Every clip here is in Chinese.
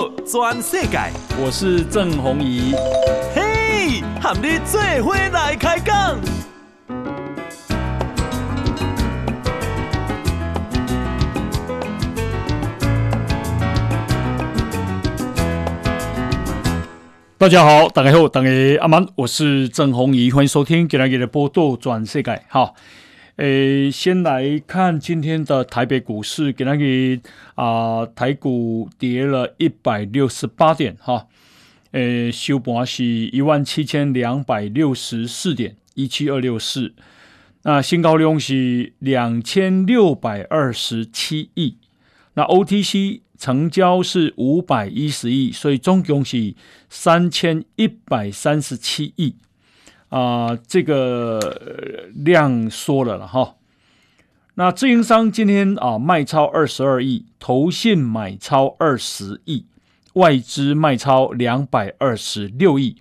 报全世界，我是郑宏仪。嘿，和你做伙来开讲。大家好，大家好，大家阿曼，我是郑宏仪，欢迎收听今天的报道全世界。好。诶，先来看今天的台北股市，给那个啊，台股跌了一百六十八点，哈，诶，收盘是一万七千两百六十四点，一七二六四，那新高量是两千六百二十七亿，那 OTC 成交是五百一十亿，所以总共是三千一百三十七亿。啊、这个量缩了了哈。那自营商今天啊卖超二十二亿，投信买超二十亿，外资卖超两百二十六亿，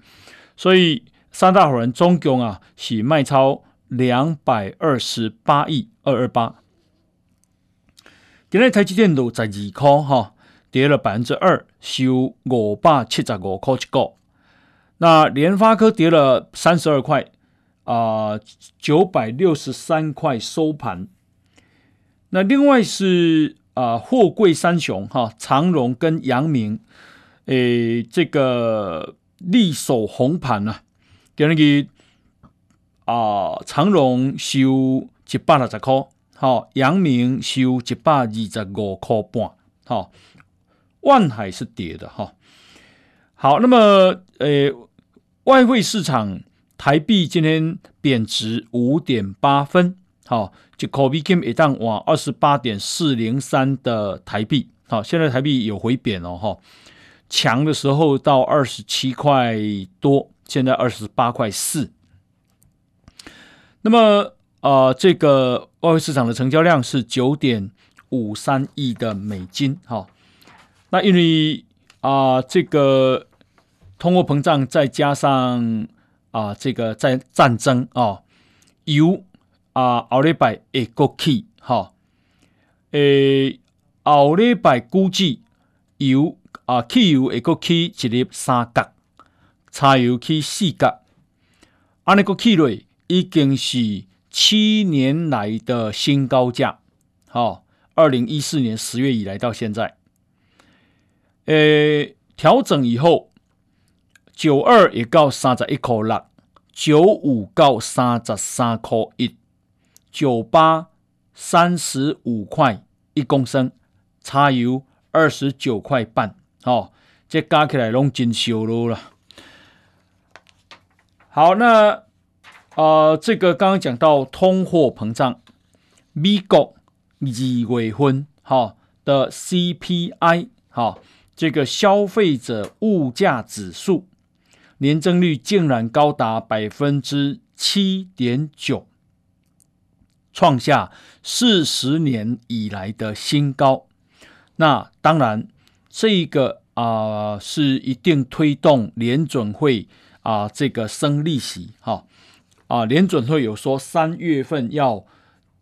所以三大伙人总共啊是卖超两百二十八亿二二八。今天台积电都在二块哈，跌了百分之二，收五百七十五块一个。那联发科跌了三十二块，啊，九百六十三块收盘。那另外是啊，货柜三雄哈，长荣跟阳明，诶，这个力守红盘啊，给那个啊，长荣收一百六十块，好，阳明收一百二十五块半，好，万海是跌的哈。好，那么诶。外汇市场，台币今天贬值五点八分，好，就可比金一旦往二十八点四零三的台币，好，现在台币有回贬哦，哈，强的时候到二十七块多，现在二十八块四。那么，呃，这个外汇市场的成交量是九点五三亿的美金，哈，那因为啊、呃，这个。通货膨胀再加上啊，这个在战争啊，油啊，后礼拜会过去哈，诶，后礼拜估计油啊，汽油会过去一粒三角，柴油去四角，安尼个去了已经是七年来的新高价，好，二零一四年十月以来到现在，诶，调整以后。九二也到三十一块六，九五到三十三块一，九八三十五块一公升，差油二十九块半，哦，这加起来拢真烧录了。好，那啊、呃，这个刚刚讲到通货膨胀，美国二月份哈的 CPI 哈，这个消费者物价指数。年增率竟然高达百分之七点九，创下四十年以来的新高。那当然，这一个啊、是一定推动联准会啊、呃、这个升利息哈啊，联准会有说三月份要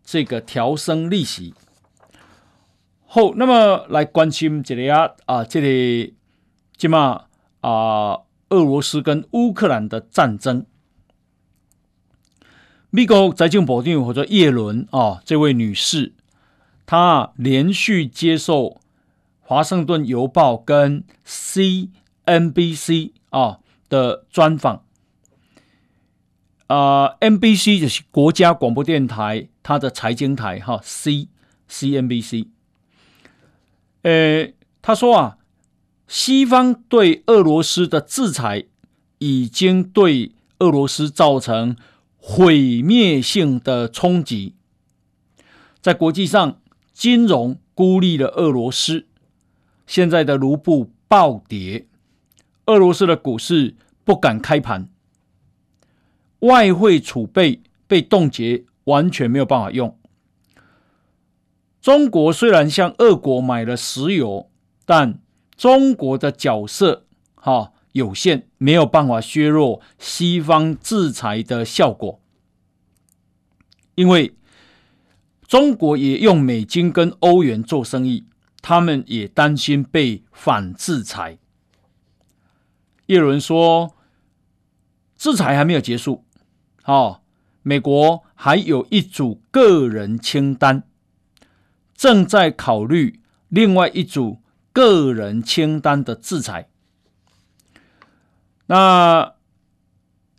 这个调升利息。后那么来关心这里啊啊这里起码啊。俄罗斯跟乌克兰的战争，美国财政部长或者叶伦啊，这位女士，她连续接受《华盛顿邮报》跟 CNBC 啊的专访。啊，NBC 就是国家广播电台，它的财经台哈，C CNBC。呃，她说啊。西方对俄罗斯的制裁已经对俄罗斯造成毁灭性的冲击，在国际上，金融孤立了俄罗斯，现在的卢布暴跌，俄罗斯的股市不敢开盘，外汇储备被冻结，完全没有办法用。中国虽然向俄国买了石油，但中国的角色哈有限，没有办法削弱西方制裁的效果，因为中国也用美金跟欧元做生意，他们也担心被反制裁。叶伦说，制裁还没有结束，哦，美国还有一组个人清单，正在考虑另外一组个人清单的制裁。那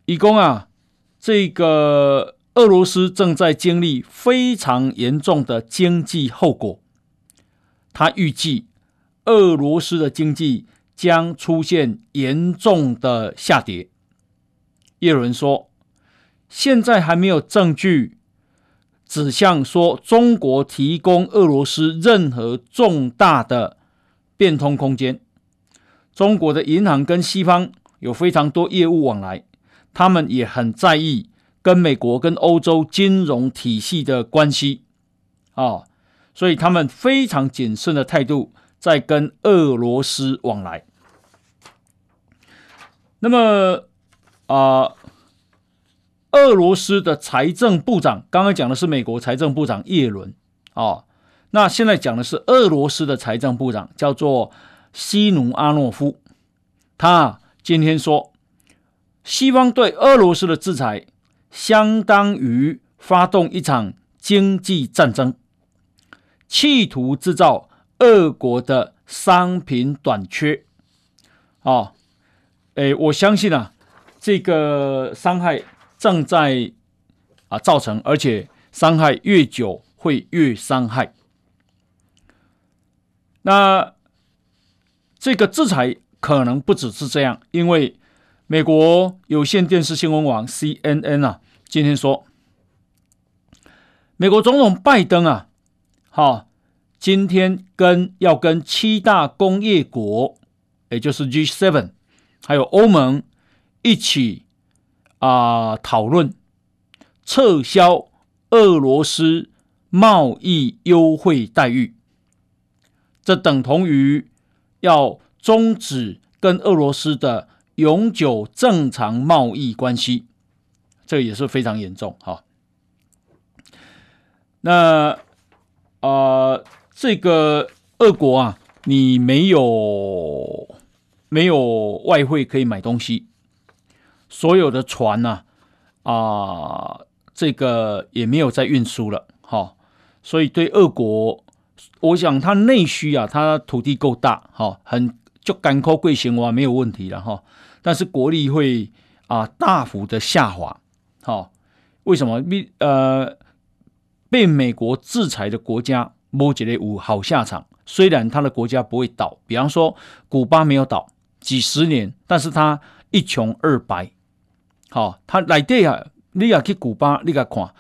以供啊，这个俄罗斯正在经历非常严重的经济后果。他预计俄罗斯的经济将出现严重的下跌。叶伦说：“现在还没有证据指向说中国提供俄罗斯任何重大的变通空间。中国的银行跟西方有非常多业务往来，他们也很在意跟美国跟欧洲金融体系的关系啊。”所以他们非常谨慎的态度在跟俄罗斯往来。那么啊、俄罗斯的财政部长刚刚讲的是美国财政部长耶伦啊，那现在讲的是俄罗斯的财政部长叫做西努阿诺夫，他今天说，西方对俄罗斯的制裁相当于发动一场经济战争。企图制造俄国的商品短缺，啊，诶，我相信啊，这个伤害正在啊造成，而且伤害越久会越伤害。那这个制裁可能不只是这样，因为美国有线电视新闻网 CNN 啊，今天说，美国总统拜登啊。好，今天跟要跟七大工业国，也就是 G7，还有欧盟一起啊讨论撤销俄罗斯贸易优惠待遇，这等同于要终止跟俄罗斯的永久正常贸易关系，这也是非常严重哈。那。啊、呃，这个俄国啊，你没有没有外汇可以买东西，所有的船呢啊，这个也没有再运输了，哈、所以对俄国，我想它内需啊，它土地够大，哈、很就干枯贵型哇，没有问题了哈、但是国力会啊大幅的下滑，哈、为什么？呃。被美国制裁的国家，摩羯雷五好下场。虽然他的国家不会倒，比方说古巴没有倒几十年，但是他一穷二白。好，他来对啊，你要去古巴，你个看，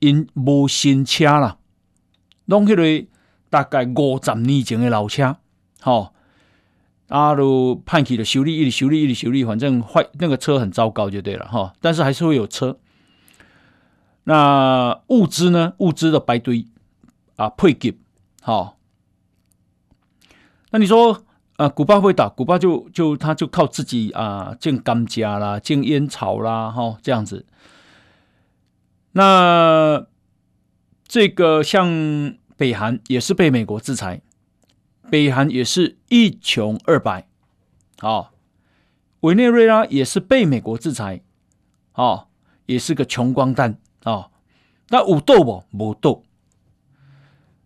因无新车啦，拢迄个大概五十年前的老车。好，啊，都派去了修理，一直修理，一直修理，反正坏那个车很糟糕就对了哈。但是还是会有车。那物资呢？物资的白堆啊，配给好。那你说啊，古巴会打？古巴就就他就靠自己啊，建甘蔗啦，建烟草啦，哈、这样子。那这个像北韩也是被美国制裁，北韩也是一穷二白，啊，委内瑞拉也是被美国制裁，啊，也是个穷光蛋。啊、哦，那武斗不？武斗。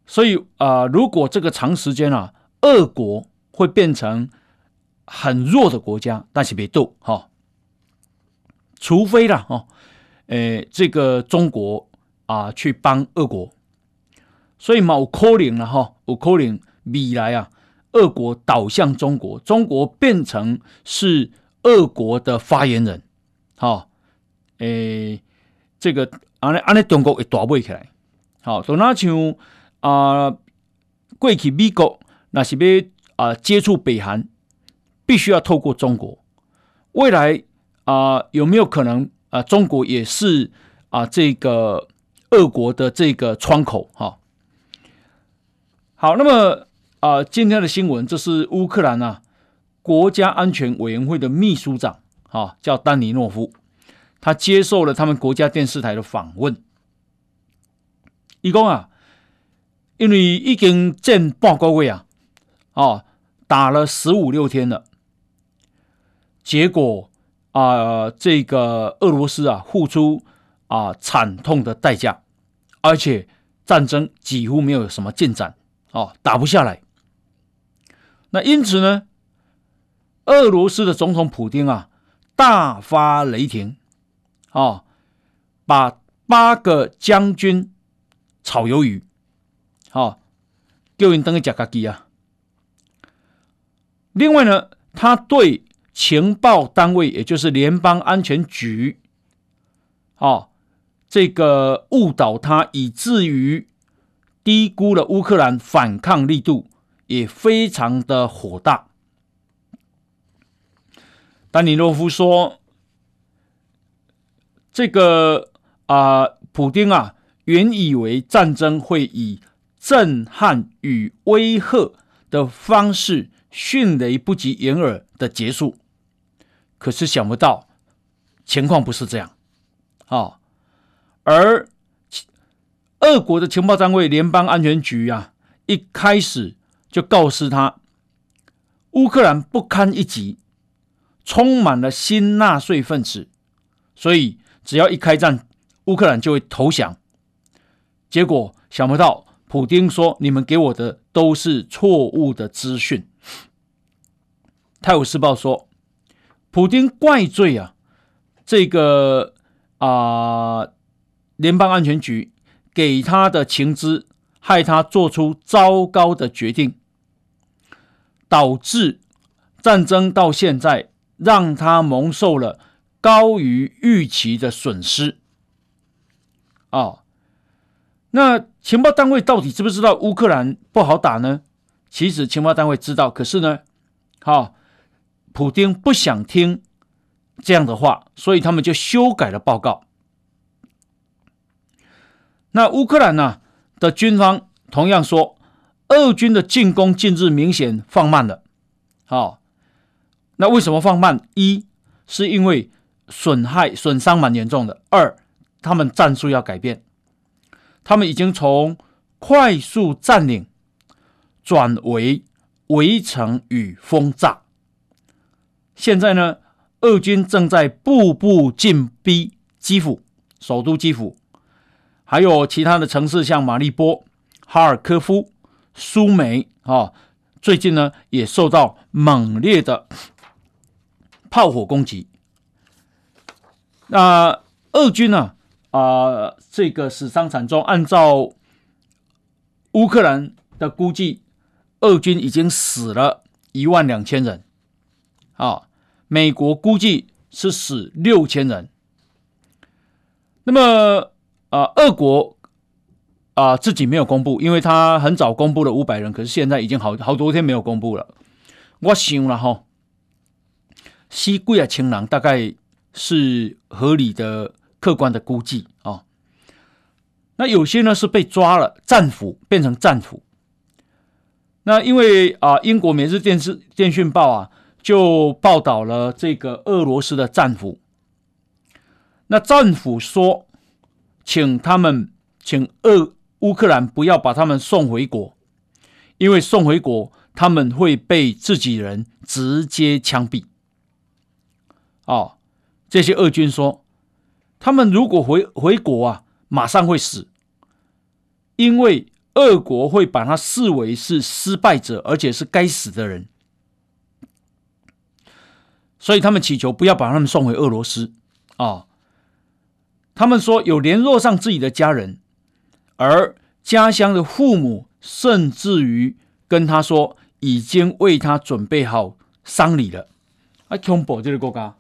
所以啊、如果这个长时间啊，俄国会变成很弱的国家，但是别斗哈。除非啦，哦，诶，这个中国啊，去帮俄国。所以嘛，有可能了哈，有可能未来啊，俄国倒向中国，中国变成是俄国的发言人，哈、哦，诶。这个安尼安尼，中国会大尾起来。好，就那像啊，过去美国那是要啊接触北韩，必须要透过中国。未来啊，有没有可能啊？中国也是啊，这个俄国的这个窗口哈。好，那么啊，今天的新闻，这是乌克兰啊国家安全委员会的秘书长啊，叫丹尼诺夫。他接受了他们国家电视台的访问，伊讲啊，因为已经战半个月啊，哦，打了十五六天了，结果啊、这个俄罗斯啊付出啊惨痛的代价，而且战争几乎没有什么进展，哦，打不下来。那因此呢，俄罗斯的总统普京啊大发雷霆，哦，把八个将军炒鱿鱼，哦，丢人等于吃咖喱啊。另外呢，他对情报单位，也就是联邦安全局，哦，这个误导他，以至于低估了乌克兰反抗力度，也非常的火大。丹尼洛夫说：“这个啊、普丁啊，原以为战争会以震撼与威吓的方式。”迅雷不及掩耳的结束，可是想不到情况不是这样，啊，而俄国的情报单位联邦安全局啊，一开始就告诉他，乌克兰不堪一击，充满了新纳粹分子，所以只要一开战，乌克兰就会投降。结果想不到，普丁说：“你们给我的都是错误的资讯。”泰晤士报说，普丁怪罪啊，这个啊、联邦安全局给他的情资，害他做出糟糕的决定，导致战争到现在让他蒙受了高于预期的损失。啊、哦，那情报单位到底知不知道乌克兰不好打呢？其实情报单位知道，可是呢，好、哦。普丁不想听这样的话，所以他们就修改了报告。那乌克兰呢的军方同样说，俄军的进攻近日明显放慢了。好，那为什么放慢？一是因为损害损伤蛮严重的；二，他们战术要改变，他们已经从快速占领转为围城与轰炸。现在呢，俄军正在步步进逼基辅，首都基辅，还有其他的城市，像马利波、哈尔科夫、苏梅啊，最近呢也受到猛烈的炮火攻击。那俄军呢啊、呃，这个死伤惨重，按照乌克兰的估计，俄军已经死了一万两千人。啊，美国估计是死六千人。那么啊，俄国啊自己没有公布，因为他很早公布了五百人，可是现在已经好好多天没有公布了。我想了哈，西贵啊情郎大概是合理的、客观的估计啊。那有些呢是被抓了，战俘变成战俘。那因为啊，英国《每日电视电讯报》啊。就报道了这个俄罗斯的战俘，那战俘说，请他们，请俄乌克兰不要把他们送回国，因为送回国他们会被自己人直接枪毙。哦，这些俄军说，他们如果回回国啊，马上会死，因为俄国会把他视为是失败者，而且是该死的人。所以他们祈求不要把他们送回俄罗斯啊、哦！他们说有联络上自己的家人，而家乡的父母甚至于跟他说已经为他准备好丧礼了。啊，恐怖这个国家。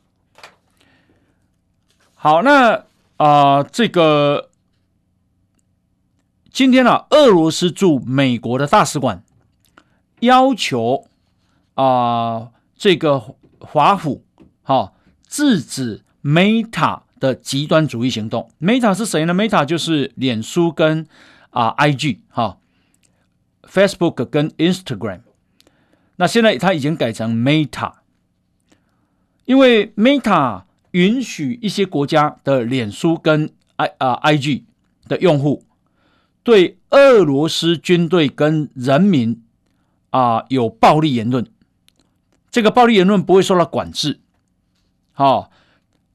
好，那啊、呃，这个今天啊，俄罗斯驻美国的大使馆要求啊、呃，这个。华府哈制止 Meta 的极端主义行动。Meta 是谁呢？Meta 就是脸书跟啊 IG 哈，Facebook 跟 Instagram。那现在它已经改成 Meta，因为 Meta 允许一些国家的脸书跟 I 啊 IG 的用户对俄罗斯军队跟人民啊有暴力言论，这个暴力言论不会受到管制，好、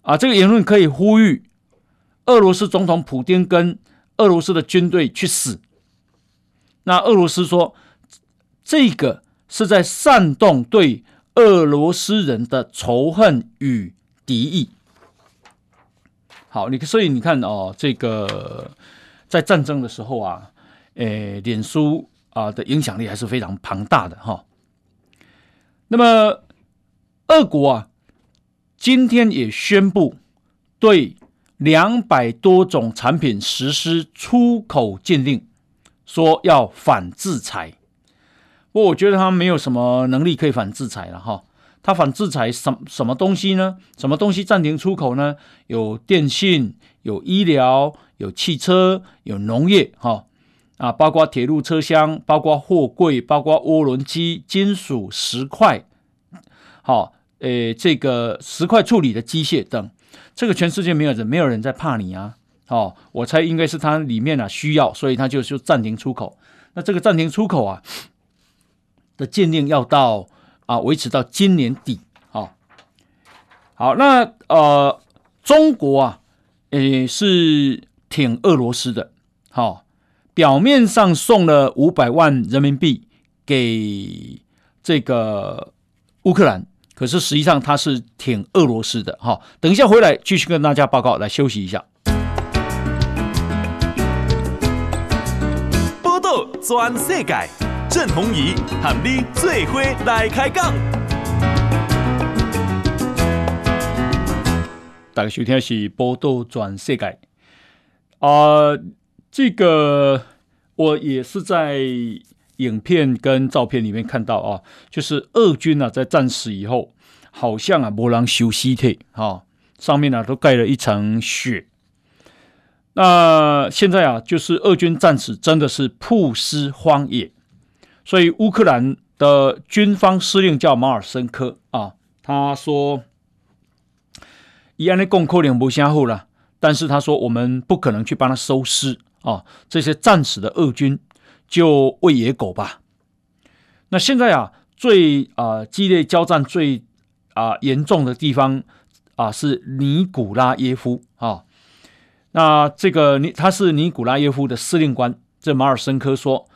啊，这个言论可以呼吁俄罗斯总统普丁跟俄罗斯的军队去死。那俄罗斯说，这个是在煽动对俄罗斯人的仇恨与敌意。好，你所以你看哦，这个在战争的时候啊，诶，脸书啊的影响力还是非常庞大的哈。那么，俄国啊，今天也宣布对两百多种产品实施出口禁令，说要反制裁。不过，我觉得他没有什么能力可以反制裁了哈。他反制裁什什么东西呢？什么东西暂停出口呢？有电信、有医疗、有汽车、有农业，哈啊，包括铁路车厢、包括货柜、包括涡轮机、金属、石块，好，诶，这个石块处理的机械等，这个全世界没有人，没有人在怕你啊，哦，我猜应该是它里面啊需要，所以它就就暂停出口。那这个暂停出口啊的禁令要到。啊，维持到今年底，好、哦，好，那呃，中国啊，诶是挺俄罗斯的，好、哦，表面上送了五百万人民币给这个乌克兰，可是实际上他是挺俄罗斯的，哈、哦，等一下回来继续跟大家报告，来休息一下。报道全世界。郑弘仪和你最伙来开讲。大家收听的是《波道全世界》啊，这个我也是在影片跟照片里面看到啊，就是俄军啊在战死以后，好像啊没人修尸体啊，上面啊都盖了一层雪。那现在啊，就是俄军战死真的是曝尸荒野。所以乌克兰的军方司令叫马尔申科啊，他说：“伊安的共扣两不相互了，但是他说我们不可能去帮他收尸啊，这些战死的俄军就喂野狗吧。”那现在啊，最啊激烈交战最啊严重的地方啊是尼古拉耶夫啊，那这个尼他是尼古拉耶夫的司令官，这马尔申科说。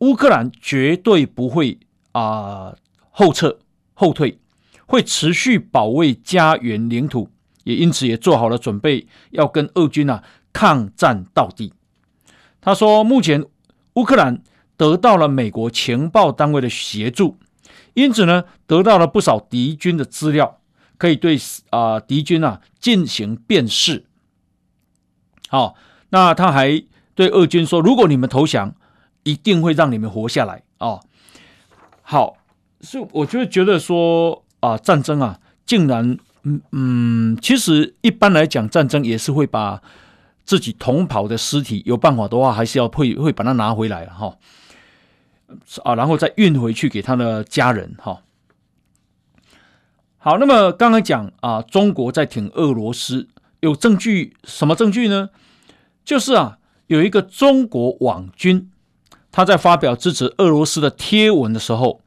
乌克兰绝对不会啊、后撤后退，会持续保卫家园领土，也因此也做好了准备，要跟俄军啊抗战到底。他说，目前乌克兰得到了美国情报单位的协助，因此呢得到了不少敌军的资料，可以对啊、敌军啊进行辨识。好，那他还对俄军说，如果你们投降。一定会让你们活下来啊、好，所以我就觉得说啊，战争啊，竟然嗯嗯，其实一般来讲，战争也是会把自己同袍的尸体，有办法的话，还是要会会把它拿回来哈、啊，然后再运回去给他的家人哈、好，那么刚刚讲啊，中国在挺俄罗斯，有证据，什么证据呢？就是啊，有一个中国网军。他在发表支持俄罗斯的贴文的时候，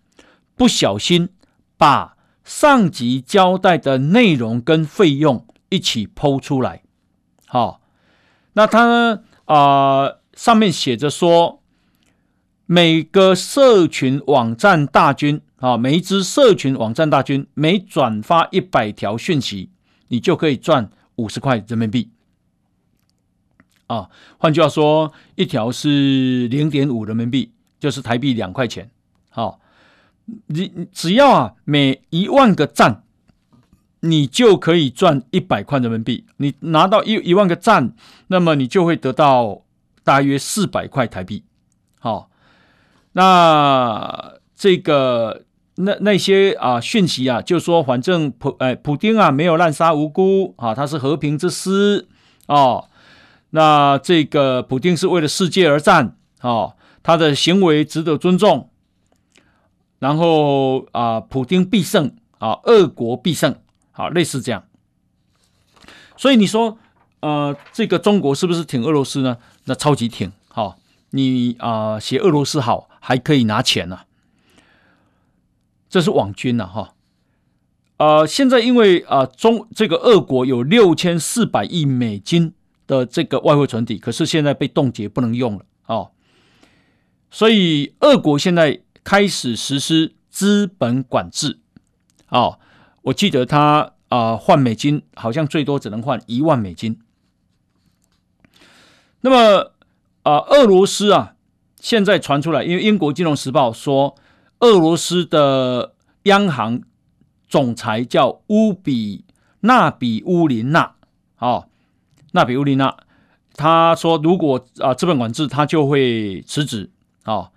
不小心把上级交代的内容跟费用一起抛出来。好，那他呢？啊、上面写着说，每个社群网站大军啊，每一支社群网站大军每转发一百条讯息，你就可以赚五十块人民币。啊，换句话说，一条是零点五人民币，就是台币两块钱。好，你只要啊，每一万个赞，你就可以赚一百块人民币。你拿到一一万个赞，那么你就会得到大约四百块台币。好，那这个那那些啊讯息啊，就说反正普哎普丁啊没有滥杀无辜啊，他是和平之师哦。那这个普丁是为了世界而战，哦，他的行为值得尊重。然后啊，普丁必胜啊，俄国必胜，好，类似这样。所以你说，呃，这个中国是不是挺俄罗斯呢？那超级挺，好，你啊，写俄罗斯好，还可以拿钱呢，这是网军了哈。呃，现在因为啊、中这个俄国有六千四百亿美金的这个外汇存底，可是现在被冻结不能用了哦，所以俄国现在开始实施资本管制哦。我记得他啊换美金好像最多只能换一万美金。那么啊，俄罗斯啊，现在传出来，因为英国金融时报说，俄罗斯的央行。总裁叫乌比纳比乌林纳，哦，纳比乌林纳，他说如果啊资本管制，他就会辞职，哦，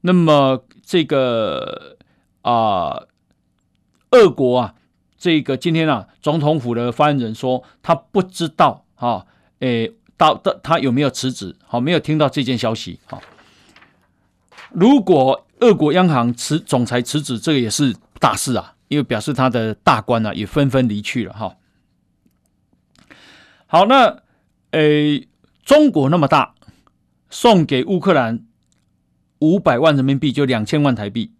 那么这个啊，俄国啊，这个今天啊，总统府的发言人说他不知道，哈、哦，诶，到的他有没有辞职？好、哦，没有听到这件消息，好、哦，如果俄国央行辞总裁辞职，这个也是大事啊。因为表示他的大官呢、啊、也纷纷离去了哈。好，那诶，中国那么大，送给乌克兰五百万人民币，就两千万台币。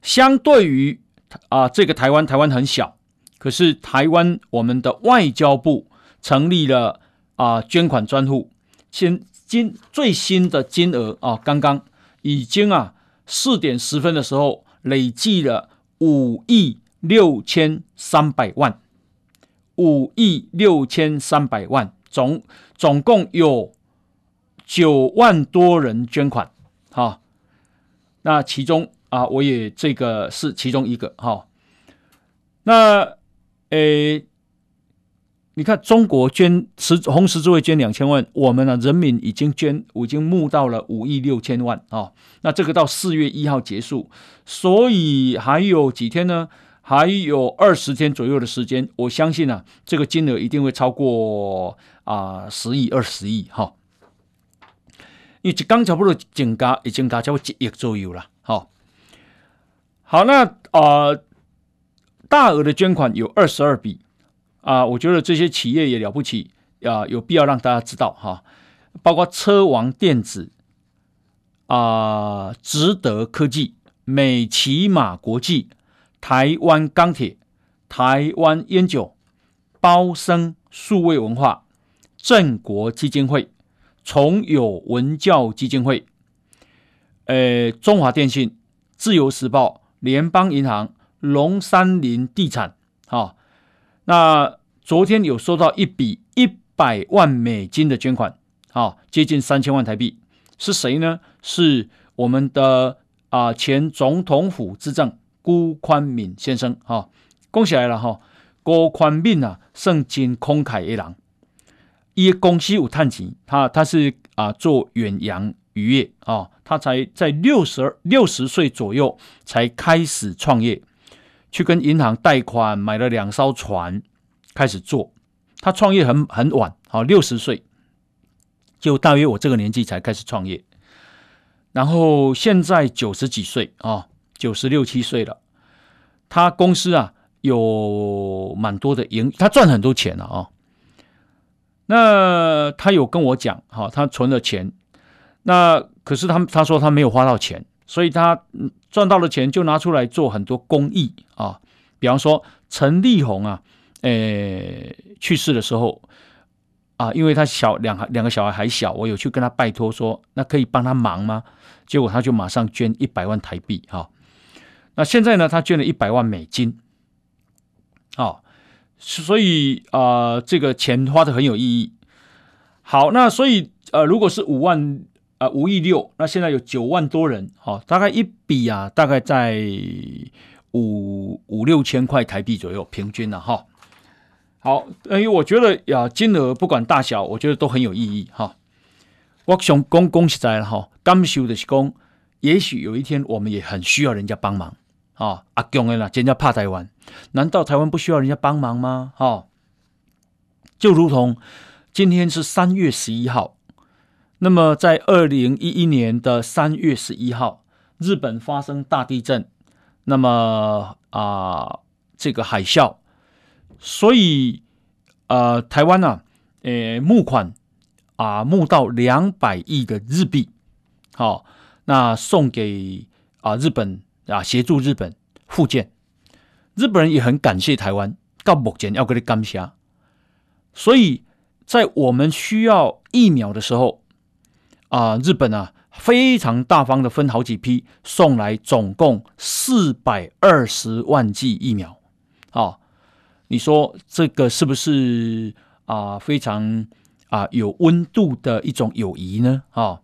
相对于啊，这个台湾，台湾很小，可是台湾我们的外交部成立了啊捐款专户，现金最新的金额啊，刚刚已经啊四点十分的时候累计了。五亿六千三百万，五亿六千三百万，总总共有九万多人捐款，哈，那其中啊，我也这个是其中一个，哈，那诶。你看，中国捐十红十字会捐两千万，我们呢人民已经捐，已经募到了五亿六千万啊、哦。那这个到四月一号结束，所以还有几天呢？还有二十天左右的时间，我相信啊，这个金额一定会超过啊十亿、二十亿哈。因为刚差不多增加，已经达到一亿左右了。好、好，那啊、大额的捐款有二十二笔。啊，我觉得这些企业也了不起啊，有必要让大家知道哈。包括车王电子啊、值得科技、美琪玛国际、台湾钢铁、台湾烟酒、包生数位文化、正国基金会、崇友文教基金会、呃，中华电信、自由时报、联邦银行、龙山林地产，哈。那昨天有收到一笔一百万美金的捐款，啊，接近三千万台币，是谁呢？是我们的啊前总统府资政辜宽敏先生，哈，恭喜来了哈，辜宽敏啊，圣经慷慨一郎，一公司有探钱，他他是啊做远洋渔业啊，他才在六十二六十岁左右才开始创业。去跟银行贷款买了两艘船，开始做。他创业很很晚，好六十岁，就大约我这个年纪才开始创业。然后现在九十几岁啊，九十六七岁了。他公司啊有蛮多的盈，他赚很多钱了啊。那他有跟我讲，哈，他存了钱，那可是他他说他没有花到钱。所以他赚到了钱，就拿出来做很多公益啊，比方说陈立红啊，诶、去世的时候啊，因为他小两两个小孩还小，我有去跟他拜托说，那可以帮他忙吗？结果他就马上捐一百万台币哈。那现在呢，他捐了一百万美金，啊，所以啊，这个钱花的很有意义。好，那所以呃，如果是五万。啊，五亿六，那现在有九万多人，好，大概一笔啊，大概在五五六千块台币左右，平均了哈。好，因为我觉得呀，金额不管大小，我觉得都很有意义哈。我想讲讲实在了哈，感受的是讲，也许有一天我们也很需要人家帮忙啊。阿强的啦，人家怕台湾，难道台湾不需要人家帮忙吗？哈，就如同今天是三月十一号。那么，在二零一一年的三月十一号，日本发生大地震，那么啊、这个海啸，所以呃，台湾呢、啊，呃，募款啊、募到两百亿的日币，好、哦，那送给啊、日本啊，协助日本复建。日本人也很感谢台湾，到目前要给你感谢。所以在我们需要疫苗的时候，啊、日本啊非常大方的分好几批送来，总共四百二十万剂疫苗。啊、哦，你说这个是不是啊、非常啊、有温度的一种友谊呢？啊、哦，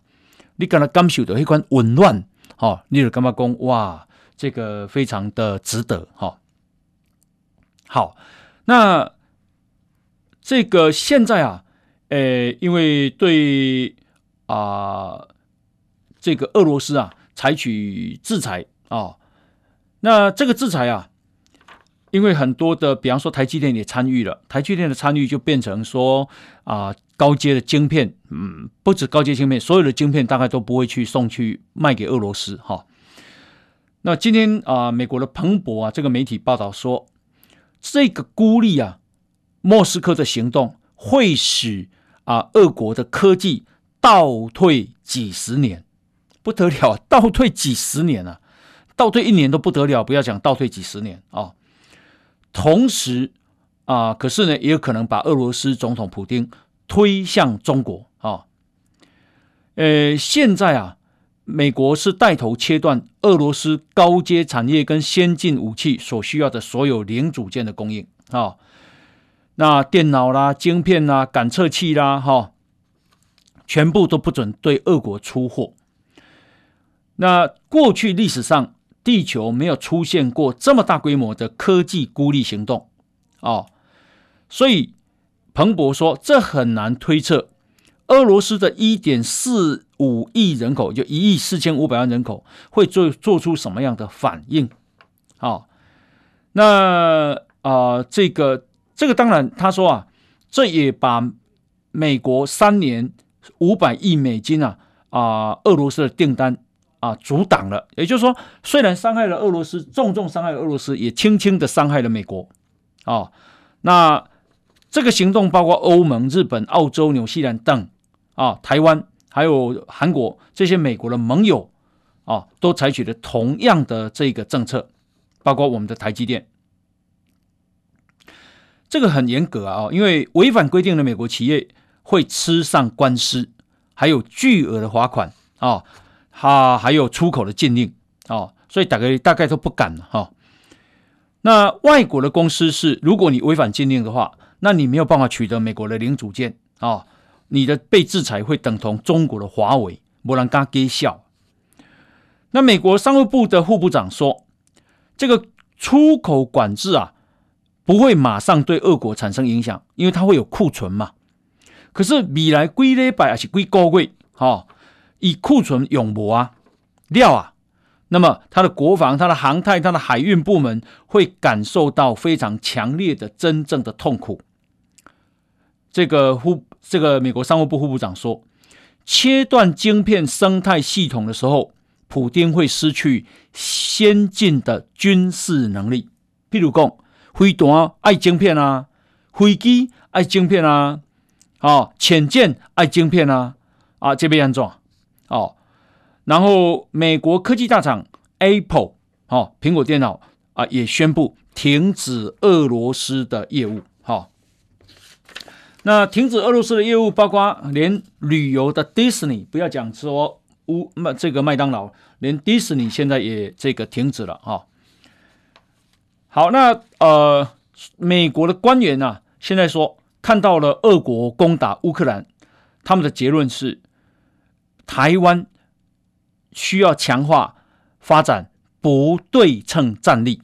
你感到感受到一款紊乱，哈、哦，你就感觉讲哇，这个非常的值得，哈、哦。好，那这个现在啊，呃，因为对啊、这个俄罗斯啊采取制裁啊、那这个制裁啊，因为很多的，比方说台积电也参与了，台积电的参与就变成说啊、高阶的晶片，嗯，不止高阶晶片，所有的晶片大概都不会去送去卖给俄罗斯哈、那今天啊、美国的彭博啊，这个媒体报道说。这个孤立啊，莫斯科的行动会使啊，俄国的科技倒退几十年，不得了，倒退几十年啊，倒退一年都不得了，不要讲倒退几十年啊。同时啊，可是呢，也有可能把俄罗斯总统普丁推向中国啊。呃，现在啊。美国是带头切断俄罗斯高阶产业跟先进武器所需要的所有零组件的供应啊，那电脑啦、晶片啦、感测器啦，哈，全部都不准对俄国出货。那过去历史上，地球没有出现过这么大规模的科技孤立行动啊，所以彭博说，这很难推测。俄罗斯的一点四五亿人口，就一亿四千五百万人口，会做做出什么样的反应？好，那啊、这个这个当然，他说啊，这也把美国三年五百亿美金啊啊、俄罗斯的订单啊阻挡了。也就是说，虽然伤害了俄罗斯，重重伤害了俄罗斯，也轻轻的伤害了美国。啊，那这个行动包括欧盟、日本、澳洲、纽西兰等。啊，台湾还有韩国这些美国的盟友啊，都采取了同样的这个政策，包括我们的台积电，这个很严格啊，因为违反规定的美国企业会吃上官司，还有巨额的罚款啊，哈，还有出口的禁令啊，所以大概大概都不敢哈。那外国的公司是，如果你违反禁令的话，那你没有办法取得美国的零组件啊。你的被制裁会等同中国的华为，没人敢给笑。那美国商务部的副部长说，这个出口管制啊，不会马上对俄国产生影响，因为它会有库存嘛。可是未来几礼拜还是几个月，哈，以库存用不啊料啊，那么它的国防、它的航太、它的海运部门会感受到非常强烈的真正的痛苦。这个副这个美国商务部副部长说，切断晶片生态系统的时候，普丁会失去先进的军事能力。譬如讲，飞弹爱晶片啊，飞机爱晶片啊，啊，浅见爱晶片啊，啊，这边安装？哦，然后美国科技大厂 Apple，哦，苹果电脑啊，也宣布停止俄罗斯的业务。那停止俄罗斯的业务，包括连旅游的迪士尼，不要讲说乌麦这个麦当劳，连迪士尼现在也这个停止了哈。好，那呃，美国的官员呢、啊，现在说看到了俄国攻打乌克兰，他们的结论是，台湾需要强化发展不对称战力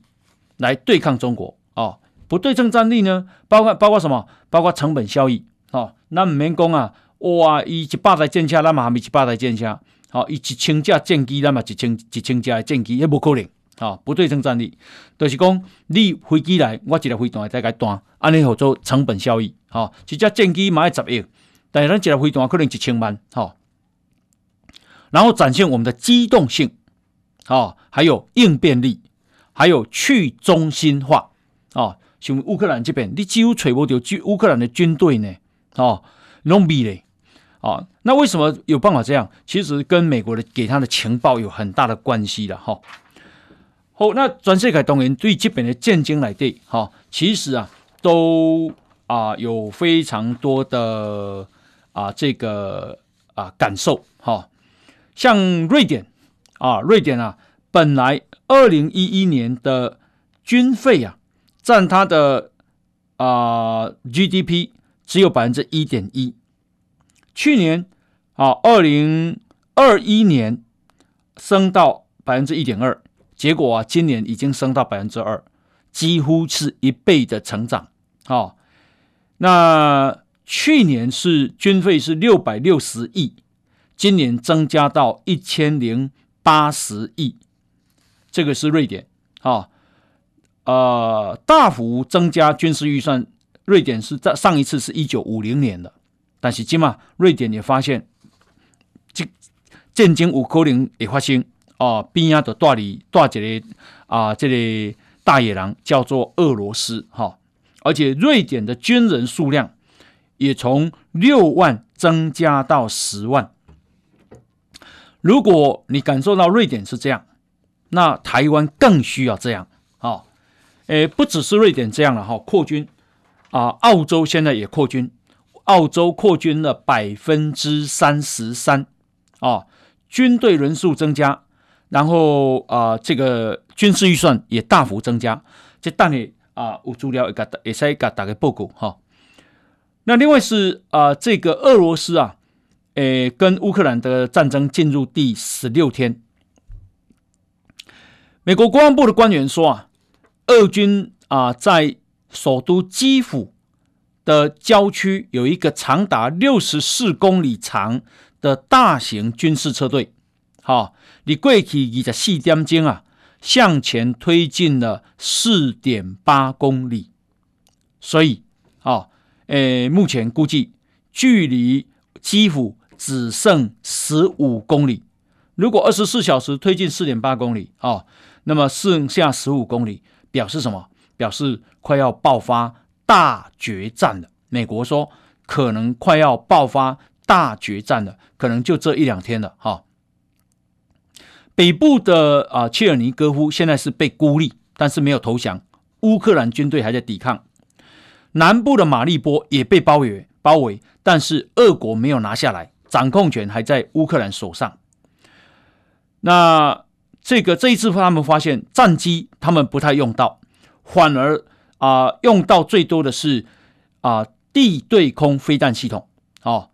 来对抗中国啊。哦不对称战力呢，包括包括什么？包括成本效益。哦，那唔免讲啊，哇，伊一百台战车，咱嘛还没一百台战车。好、哦，伊一千架战机，咱嘛一千一千架的战机，也不可能。啊、不对称战力，就是讲你飞机来，我一个飞弹再给弹，安尼好做成本效益。好、哦，一架战机嘛要十亿，但是咱一个飞弹可能一千万。好、哦，然后展现我们的机动性，啊、哦，还有应变力，还有去中心化，哦。像乌克兰这边，你几乎找不到军乌克兰的军队呢？哦，拢没嘞，哦，那为什么有办法这样？其实跟美国的给他的情报有很大的关系的哈。好，那全世界当然对这边的战争来对，哈，其实啊，都啊有非常多的啊这个啊感受，哈，像瑞典啊，瑞典啊，本来二零一一年的军费啊，占它的啊 GDP 只有百分之一点一，去年啊，二零二一年升到百分之一点二。结果啊，今年已经升到百分之二，几乎是一倍的成长。哦，那去年是军费是六百六十亿，今年增加到一千零八十亿，这个是瑞典。啊，呃，大幅增加军事预算。瑞典是在上一次是一九五零年的，但是今嘛，瑞典也发现，这战争有可能会发生。哦，边亚的大里大姐的啊，这里、大野狼叫做俄罗斯哈、而且瑞典的军人数量也从六万增加到十万。如果你感受到瑞典是这样，那台湾更需要这样啊！诶、不只是瑞典这样了哈，扩军啊，澳洲现在也扩军，澳洲扩军了百分之三十三啊，军队人数增加。然后啊、呃，这个军事预算也大幅增加。这当然啊，有资料也给也是给大家报告哈。那另外是啊、呃，这个俄罗斯啊，诶，跟乌克兰的战争进入第十六天。美国国防部的官员说啊，俄军啊，在首都基辅的郊区有一个长达六十四公里长的大型军事车队。好，你过去二十四点钟啊，向前推进了四点八公里，所以，啊，诶，目前估计距离基辅只剩十五公里。如果二十四小时推进四点八公里，啊，那么剩下十五公里，表示什么？表示快要爆发大决战了。美国说可能快要爆发大决战了，可能就这一两天了，哈。北部的啊切尔尼戈夫现在是被孤立，但是没有投降。乌克兰军队还在抵抗。南部的马利波也被包围，包围，但是俄国没有拿下来，掌控权还在乌克兰手上。那这个这一次他们发现战机他们不太用到，反而啊、用到最多的是啊、地对空飞弹系统哦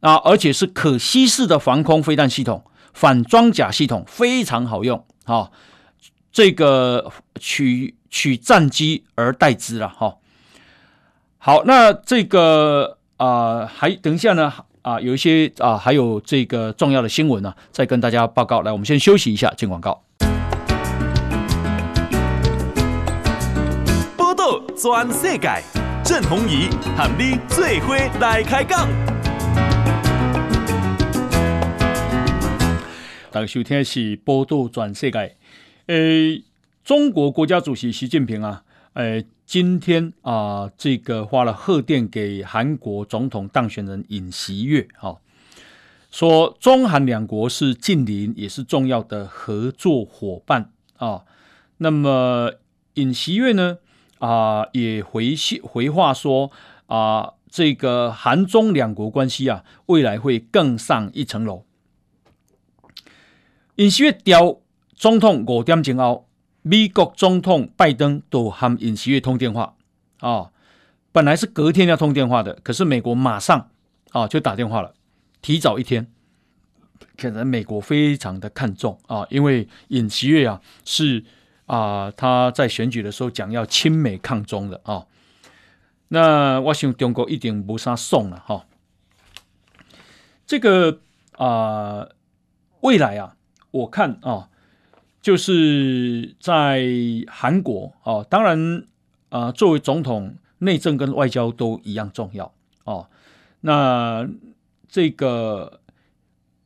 啊，而且是可吸式的防空飞弹系统。反装甲系统非常好用，哈、哦，这个取取战机而代之了，哈、好，那这个啊、呃，还等一下呢，啊、有一些啊、呃，还有这个重要的新闻呢，再跟大家报告。来，我们先休息一下，进广告。报道全世界，郑弘仪和你最伙来开讲。大家收听的是报道全世界。诶，中国国家主席习近平啊，诶，今天啊，这个发了贺电给韩国总统当选人尹锡悦，哈，说中韩两国是近邻，也是重要的合作伙伴啊。那么尹锡悦呢，啊，也回信回话说啊，这个韩中两国关系啊，未来会更上一层楼。尹锡悦调总统五点钟后，美国总统拜登都和尹锡悦通电话啊、本来是隔天要通电话的，可是美国马上啊、就打电话了，提早一天。可能美国非常的看重啊、因为尹锡悦啊是啊他在选举的时候讲要亲美抗中的啊、那我想中国一定不杀送了哈、哦。这个啊未来啊。我看啊，就是在韩国啊，当然啊，作为总统，内政跟外交都一样重要哦。那这个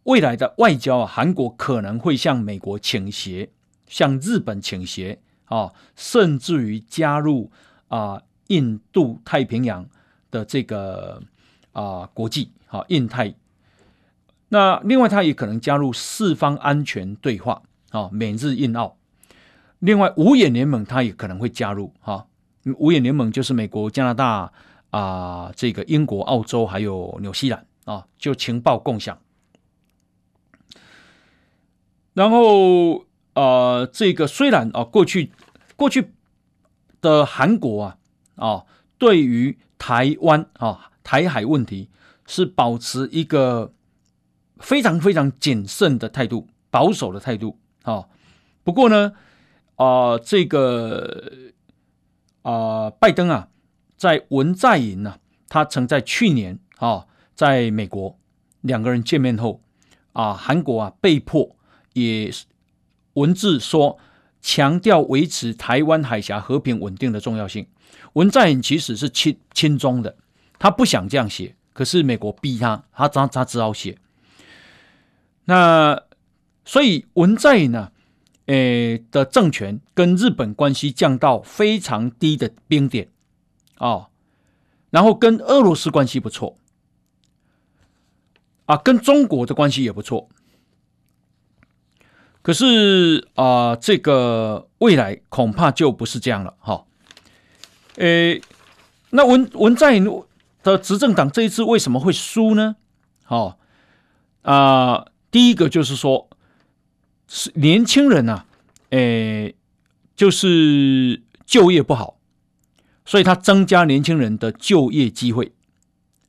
未来的外交啊，韩国可能会向美国倾斜，向日本倾斜啊，甚至于加入啊印度太平洋的这个啊国际啊印太。那另外，他也可能加入四方安全对话啊，美日印澳。另外五眼联盟他也可能会加入哈。五眼联盟就是美国、加拿大啊、这个英国、澳洲还有纽西兰啊，就情报共享。然后呃，这个虽然啊，过去过去的韩国啊啊，对于台湾啊台海问题是保持一个非常非常谨慎的态度、保守的态度啊。不过呢，啊、这个。啊、拜登啊，在文在寅呢、他曾在去年啊，在美国两个人见面后啊，韩国啊被迫也文字说强调维持台湾海峡和平稳定的重要性。文在寅其实是亲亲中的，他不想这样写，可是美国逼他，他他他只好写。那所以文在寅呢？诶的政权跟日本关系降到非常低的冰点，哦，然后跟俄罗斯关系不错，啊，跟中国的关系也不错，可是啊，这个未来恐怕就不是这样了，哈、哦，诶，那文文在寅的执政党这一次为什么会输呢？哦，啊，第一个就是说。是年轻人呐、啊，诶，就是就业不好，所以他增加年轻人的就业机会，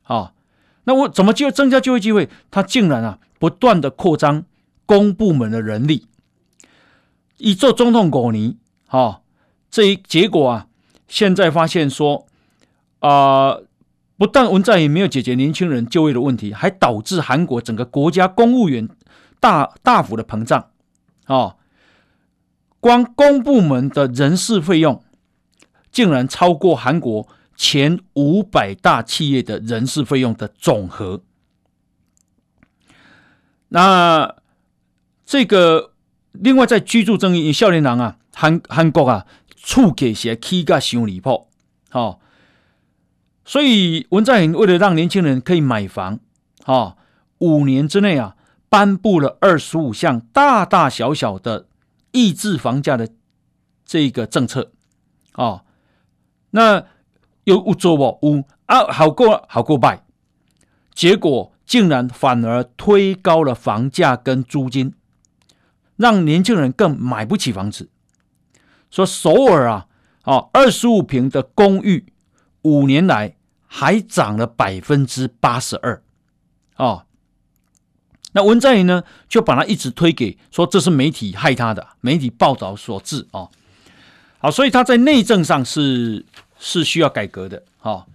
啊，那我怎么就增加就业机会？他竟然啊，不断的扩张公部门的人力，一做总统狗泥啊，这一结果啊，现在发现说，啊、不但文在寅没有解决年轻人就业的问题，还导致韩国整个国家公务员大大幅的膨胀。哦，光公部门的人事费用，竟然超过韩国前五百大企业的人事费用的总和。那这个另外在居住正义，少年郎啊，韩韩国啊，厝价是起价伤离谱。哦，所以文在寅为了让年轻人可以买房，哦，五年之内啊。颁布了二十五项大大小小的抑制房价的这个政策啊、哦，那有有做不？有啊，好过好过败，结果竟然反而推高了房价跟租金，让年轻人更买不起房子。说首尔啊，啊，二十五平的公寓五年来还涨了百分之八十二，哦。那文在寅呢，就把他一直推给说这是媒体害他的，媒体报道所致啊。好，所以他在内政上是是需要改革的哦。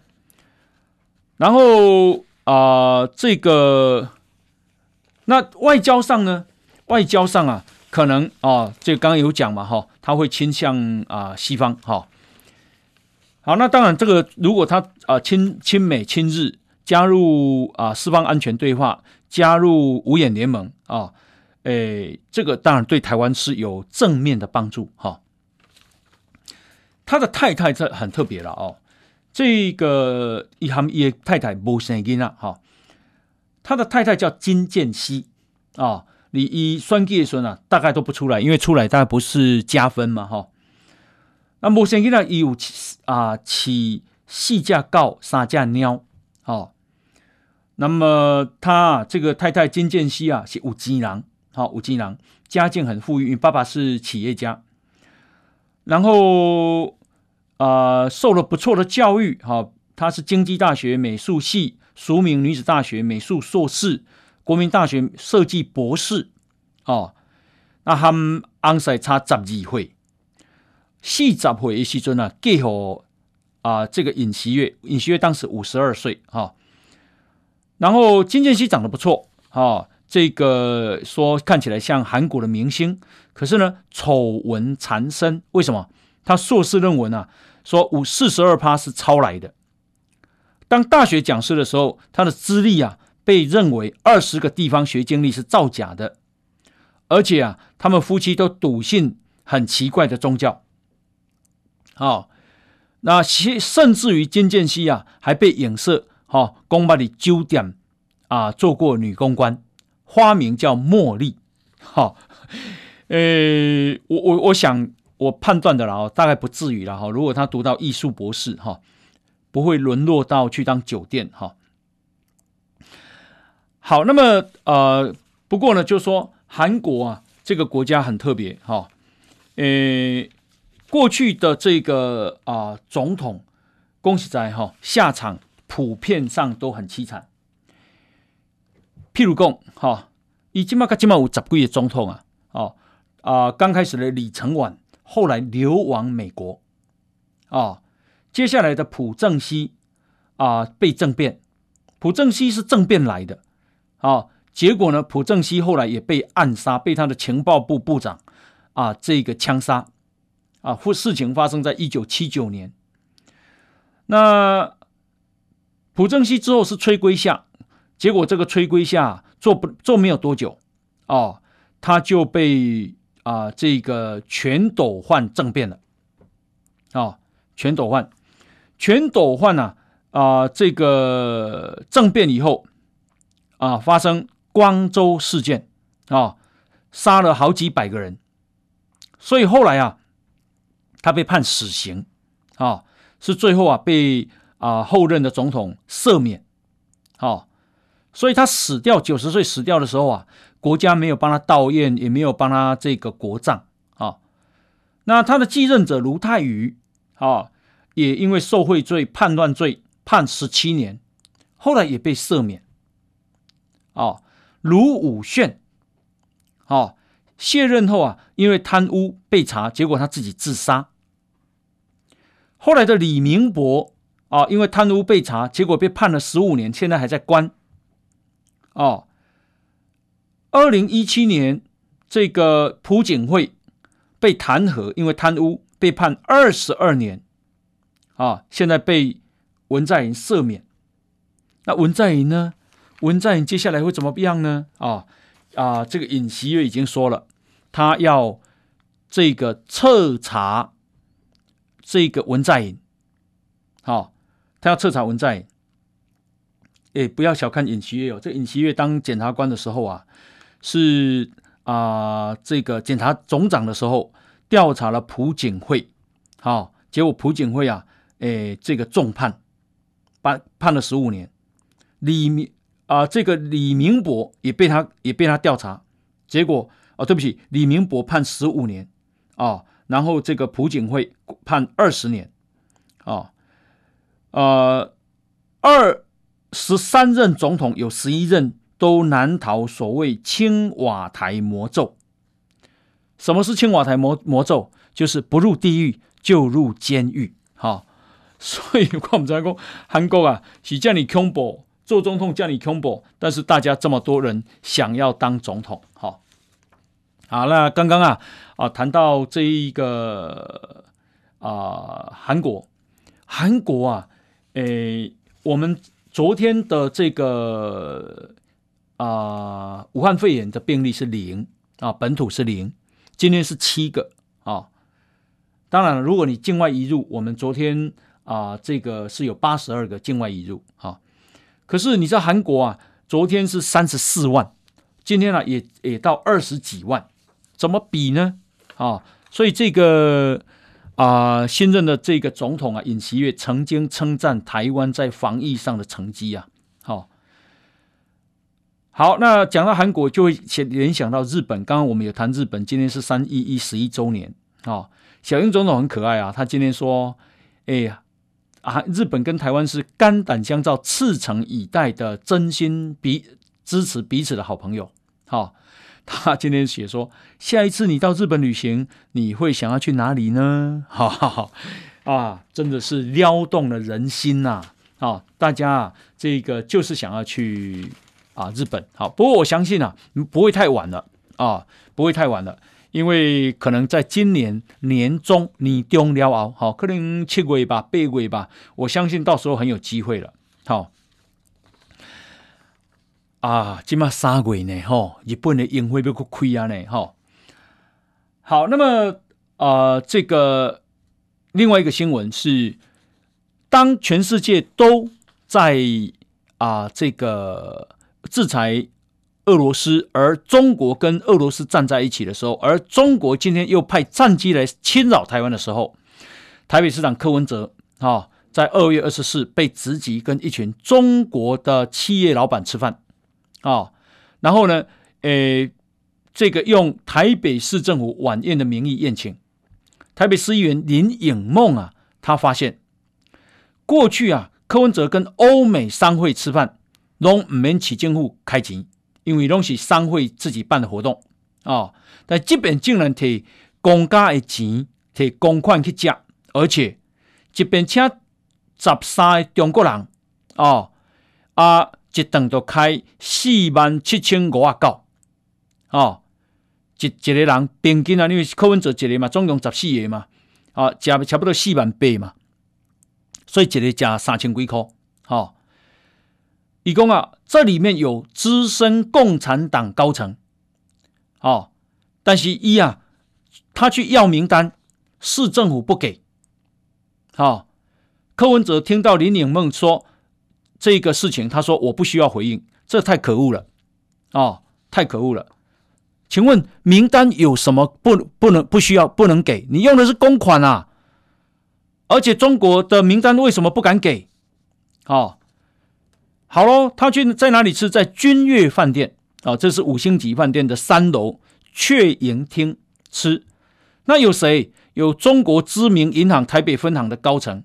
然后啊、呃，这个那外交上呢，外交上啊，可能啊，这刚刚有讲嘛哈，他会倾向啊西方哈。好，那当然这个如果他啊亲亲美亲日，加入啊四方安全对话。加入五眼联盟啊，诶，这个当然对台湾是有正面的帮助哈。他的太太这很特别了哦，这个伊含伊太太无生囡仔哈，他的太太叫金建熙啊，你以双计算啊，大概都不出来，因为出来大概不是加分嘛哈。那无生囡仔伊有啊，起四只狗三只猫哦。那么他这个太太金建熙啊，是有钱人，好有钱人，家境很富裕，爸爸是企业家，然后啊、呃、受了不错的教育，哈，他是京畿大学美术系，淑明女子大学美术硕士，国民大学设计博士，哦，那他们安塞差十二岁，四十岁的时阵啊，给予啊这个尹锡悦，尹锡悦当时五十二岁，哈。然后金建熙长得不错啊，这个说看起来像韩国的明星，可是呢丑闻缠身。为什么？他硕士论文啊说五四十二趴是抄来的。当大学讲师的时候，他的资历啊被认为二十个地方学经历是造假的，而且啊他们夫妻都笃信很奇怪的宗教。好，那甚至于金建熙啊还被影射。哈，公办的酒店啊，做过女公关，花名叫茉莉。好，呃，我我我想我判断的啦，大概不至于了哈。如果他读到艺术博士哈，不会沦落到去当酒店哈。好，那么呃，不过呢，就说韩国啊，这个国家很特别哈。呃，过去的这个啊、呃、总统，恭喜在哈下场普遍上都很凄惨。譬如讲哈，以今嘛个今嘛有十几个总统啊，哦啊，刚开始的李承晚。后来流亡美国，啊，接下来的朴正熙啊被政变，朴正熙是政变来的，啊，结果呢，朴正熙后来也被暗杀，被他的情报部部长啊这个枪杀，啊，事情发生在一九七九年。那朴正熙之后是崔圭夏，结果这个崔圭夏做不做没有多久，啊，他就被。啊，这个全斗焕政变了，啊，全斗焕，全斗焕呢，啊，这个政变以后，啊，发生光州事件，啊，杀了好几百个人，所以后来啊，他被判死刑，啊，是最后啊被啊后任的总统赦免，啊，所以他死掉九十岁死掉的时候啊。国家没有帮他悼唁，也没有帮他这个国葬啊。那他的继任者卢泰愚啊，也因为受贿罪、叛乱罪判十七年，后来也被赦免。啊，卢武铉啊，卸任后啊，因为贪污被查，结果他自己自杀。后来的李明博啊，因为贪污被查，结果被判了十五年，现在还在关。哦。二零一七年，这个朴槿惠被弹劾，因为贪污被判二十二年，啊，现在被文在寅赦免。那文在寅呢？文在寅接下来会怎么样呢？啊啊，这个尹锡悦已经说了，他要这个彻查这个文在寅，好、他要彻查文在寅。哎，不要小看尹锡悦哦，这尹锡悦当检察官的时候啊。是啊、这个检察总长的时候调查了朴槿惠，好、哦，结果朴槿惠啊，哎，这个重判，判判了十五年。李明啊、这个李明博也被他也被他调查，结果啊、哦，对不起，李明博判十五年啊、哦，然后这个朴槿惠判二十年，啊、哦，呃，二十三任总统有十一任。都难逃所谓青瓦台魔咒。什么是青瓦台魔魔咒？就是不入地狱就入监狱。哈、所以我们在讲韩国啊，是叫你恐怖做总统，叫你恐怖，但是大家这么多人想要当总统。好，那刚刚啊啊谈到这一个啊韩国，韩国啊，诶，我们昨天的这个。啊、武汉肺炎的病例是零啊，本土是零，今天是七个啊。当然了，如果你境外移入，我们昨天啊、这个是有八十二个境外移入啊。可是你知道韩国啊，昨天是三十四万，今天呢、也也到二十几万，怎么比呢？啊，所以这个啊、新任的这个总统啊，尹锡悦曾经称赞台湾在防疫上的成绩啊，好、啊。好，那讲到韩国，就会联联想到日本。刚刚我们有谈日本，今天是三一一十一周年啊、小英总统很可爱啊，他今天说：“哎呀，啊，日本跟台湾是肝胆相照、赤诚以待的真心彼支持彼此的好朋友。哦”，他今天写说：“下一次你到日本旅行，你会想要去哪里呢？” 哈哈哈啊，真的是撩动了人心呐！啊、大家啊，这个就是想要去。啊，日本好，不过我相信啊，不会太晚了啊，不会太晚了，因为可能在今年年中你中了后，好，可能七月吧，八月吧，我相信到时候很有机会了。好，啊，今嘛三月呢，哈，日本的宴会要去开啊呢，哈。好，那么啊，这个另外一个新闻是，当全世界都在啊这个。制裁俄罗斯，而中国跟俄罗斯站在一起的时候，而中国今天又派战机来侵扰台湾的时候，台北市长柯文哲啊，在二月二十四被直击，跟一群中国的企业老板吃饭啊，然后呢，诶，这个用台北市政府晚宴的名义宴请，台北市议员林颖梦啊，他发现过去啊，柯文哲跟欧美商会吃饭，拢唔免起政府开钱。因为拢是商会自己办的活动啊、哦，但这边竟然提公家的钱，提公款去吃，而且这边请十三个中国人哦，啊，一顿就开四万七千五啊九。哦，一一个人平均啊，因为柯文哲一个嘛，总共十四个嘛，啊，加差不多四万八嘛，所以一个加三千几块，哦。李工啊，这里面有资深共产党高层，哦，但是一啊，他去要名单，市政府不给，哦，柯文哲听到林颖梦说这个事情，他说我不需要回应，这太可恶了，哦，太可恶了。请问名单有什么不不能不需要不能给？你用的是公款啊，而且中国的名单为什么不敢给？哦。好喽，他去在哪里吃？在君悦饭店啊，这是五星级饭店的三楼雀迎厅吃。那有谁？有中国知名银行台北分行的高层，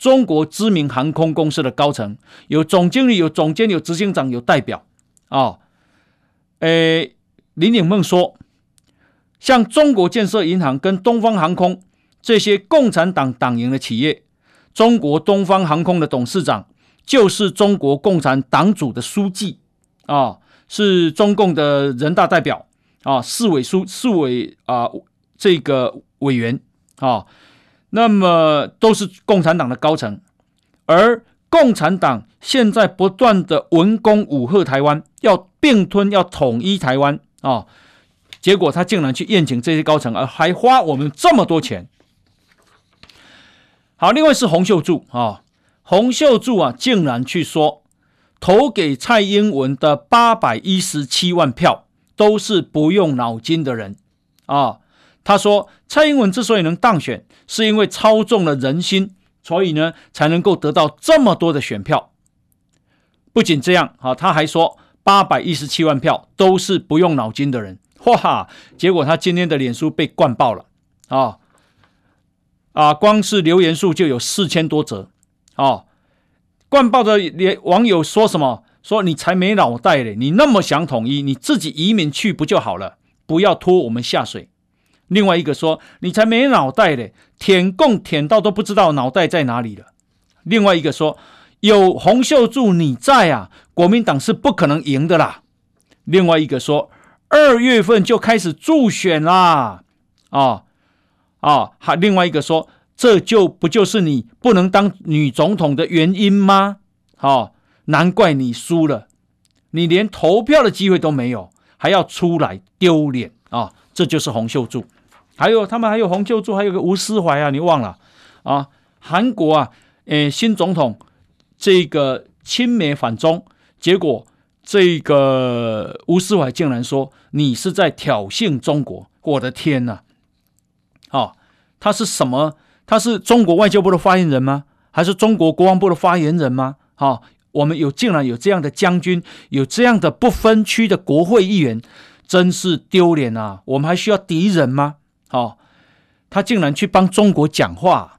中国知名航空公司的高层，有总经理，有总监，有执行长，有代表啊。诶，林颖梦说，像中国建设银行跟东方航空这些共产党党营的企业，中国东方航空的董事长。就是中国共产党组的书记啊，是中共的人大代表啊，市委书市委啊，这个委员啊，那么都是共产党的高层，而共产党现在不断的文攻武吓台湾，要并吞，要统一台湾啊，结果他竟然去宴请这些高层，而还花我们这么多钱。好，另外是洪秀柱啊。洪秀柱啊，竟然去说投给蔡英文的八百一十七万票都是不用脑筋的人啊！他说蔡英文之所以能当选，是因为操纵了人心，所以呢才能够得到这么多的选票。不仅这样啊，他还说八百一十七万票都是不用脑筋的人，哇！结果他今天的脸书被灌爆了啊啊！光是留言数就有四千多则。哦，灌爆的连网友说什么？说你才没脑袋嘞！你那么想统一，你自己移民去不就好了？不要拖我们下水。另外一个说你才没脑袋嘞，舔共舔到都不知道脑袋在哪里了。另外一个说有洪秀柱你在啊，国民党是不可能赢的啦。另外一个说二月份就开始助选啦。啊啊，还另外一个说。这就不就是你不能当女总统的原因吗？哦，难怪你输了，你连投票的机会都没有，还要出来丢脸啊！这就是洪秀柱，还有他们还有洪秀柱，还有个吴思怀啊，你忘了啊？韩国啊，诶，新总统这个亲美反中，结果这个吴思怀竟然说你是在挑衅中国，我的天呐！哦，他是什么？他是中国外交部的发言人吗？还是中国国防部的发言人吗？好、我们有竟然有这样的将军，有这样的不分区的国会议员，真是丢脸啊！我们还需要敌人吗？好、哦，他竟然去帮中国讲话。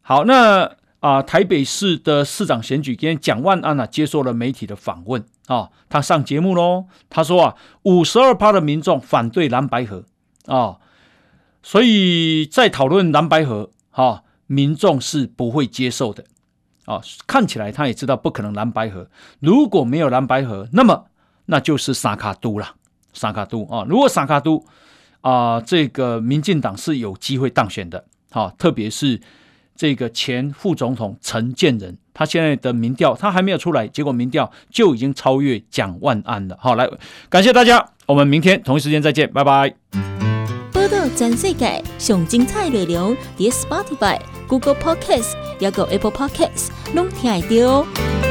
好，那啊、呃，台北市的市长选举，今天蒋万安啊接受了媒体的访问啊、哦，他上节目喽，他说啊，五十二趴的民众反对蓝白合啊。哦所以在讨论蓝白合，哈，民众是不会接受的，啊，看起来他也知道不可能蓝白合。如果没有蓝白合，那么那就是三脚督了，三脚督啊。如果三脚督啊，这个民进党是有机会当选的，哈，特别是这个前副总统陈建仁，他现在的民调他还没有出来，结果民调就已经超越蒋万安了。好，来感谢大家，我们明天同一时间再见，拜拜。全世界上精彩内容，在 Spotify、Google Podcasts，还有 Apple Podcasts，拢听得到。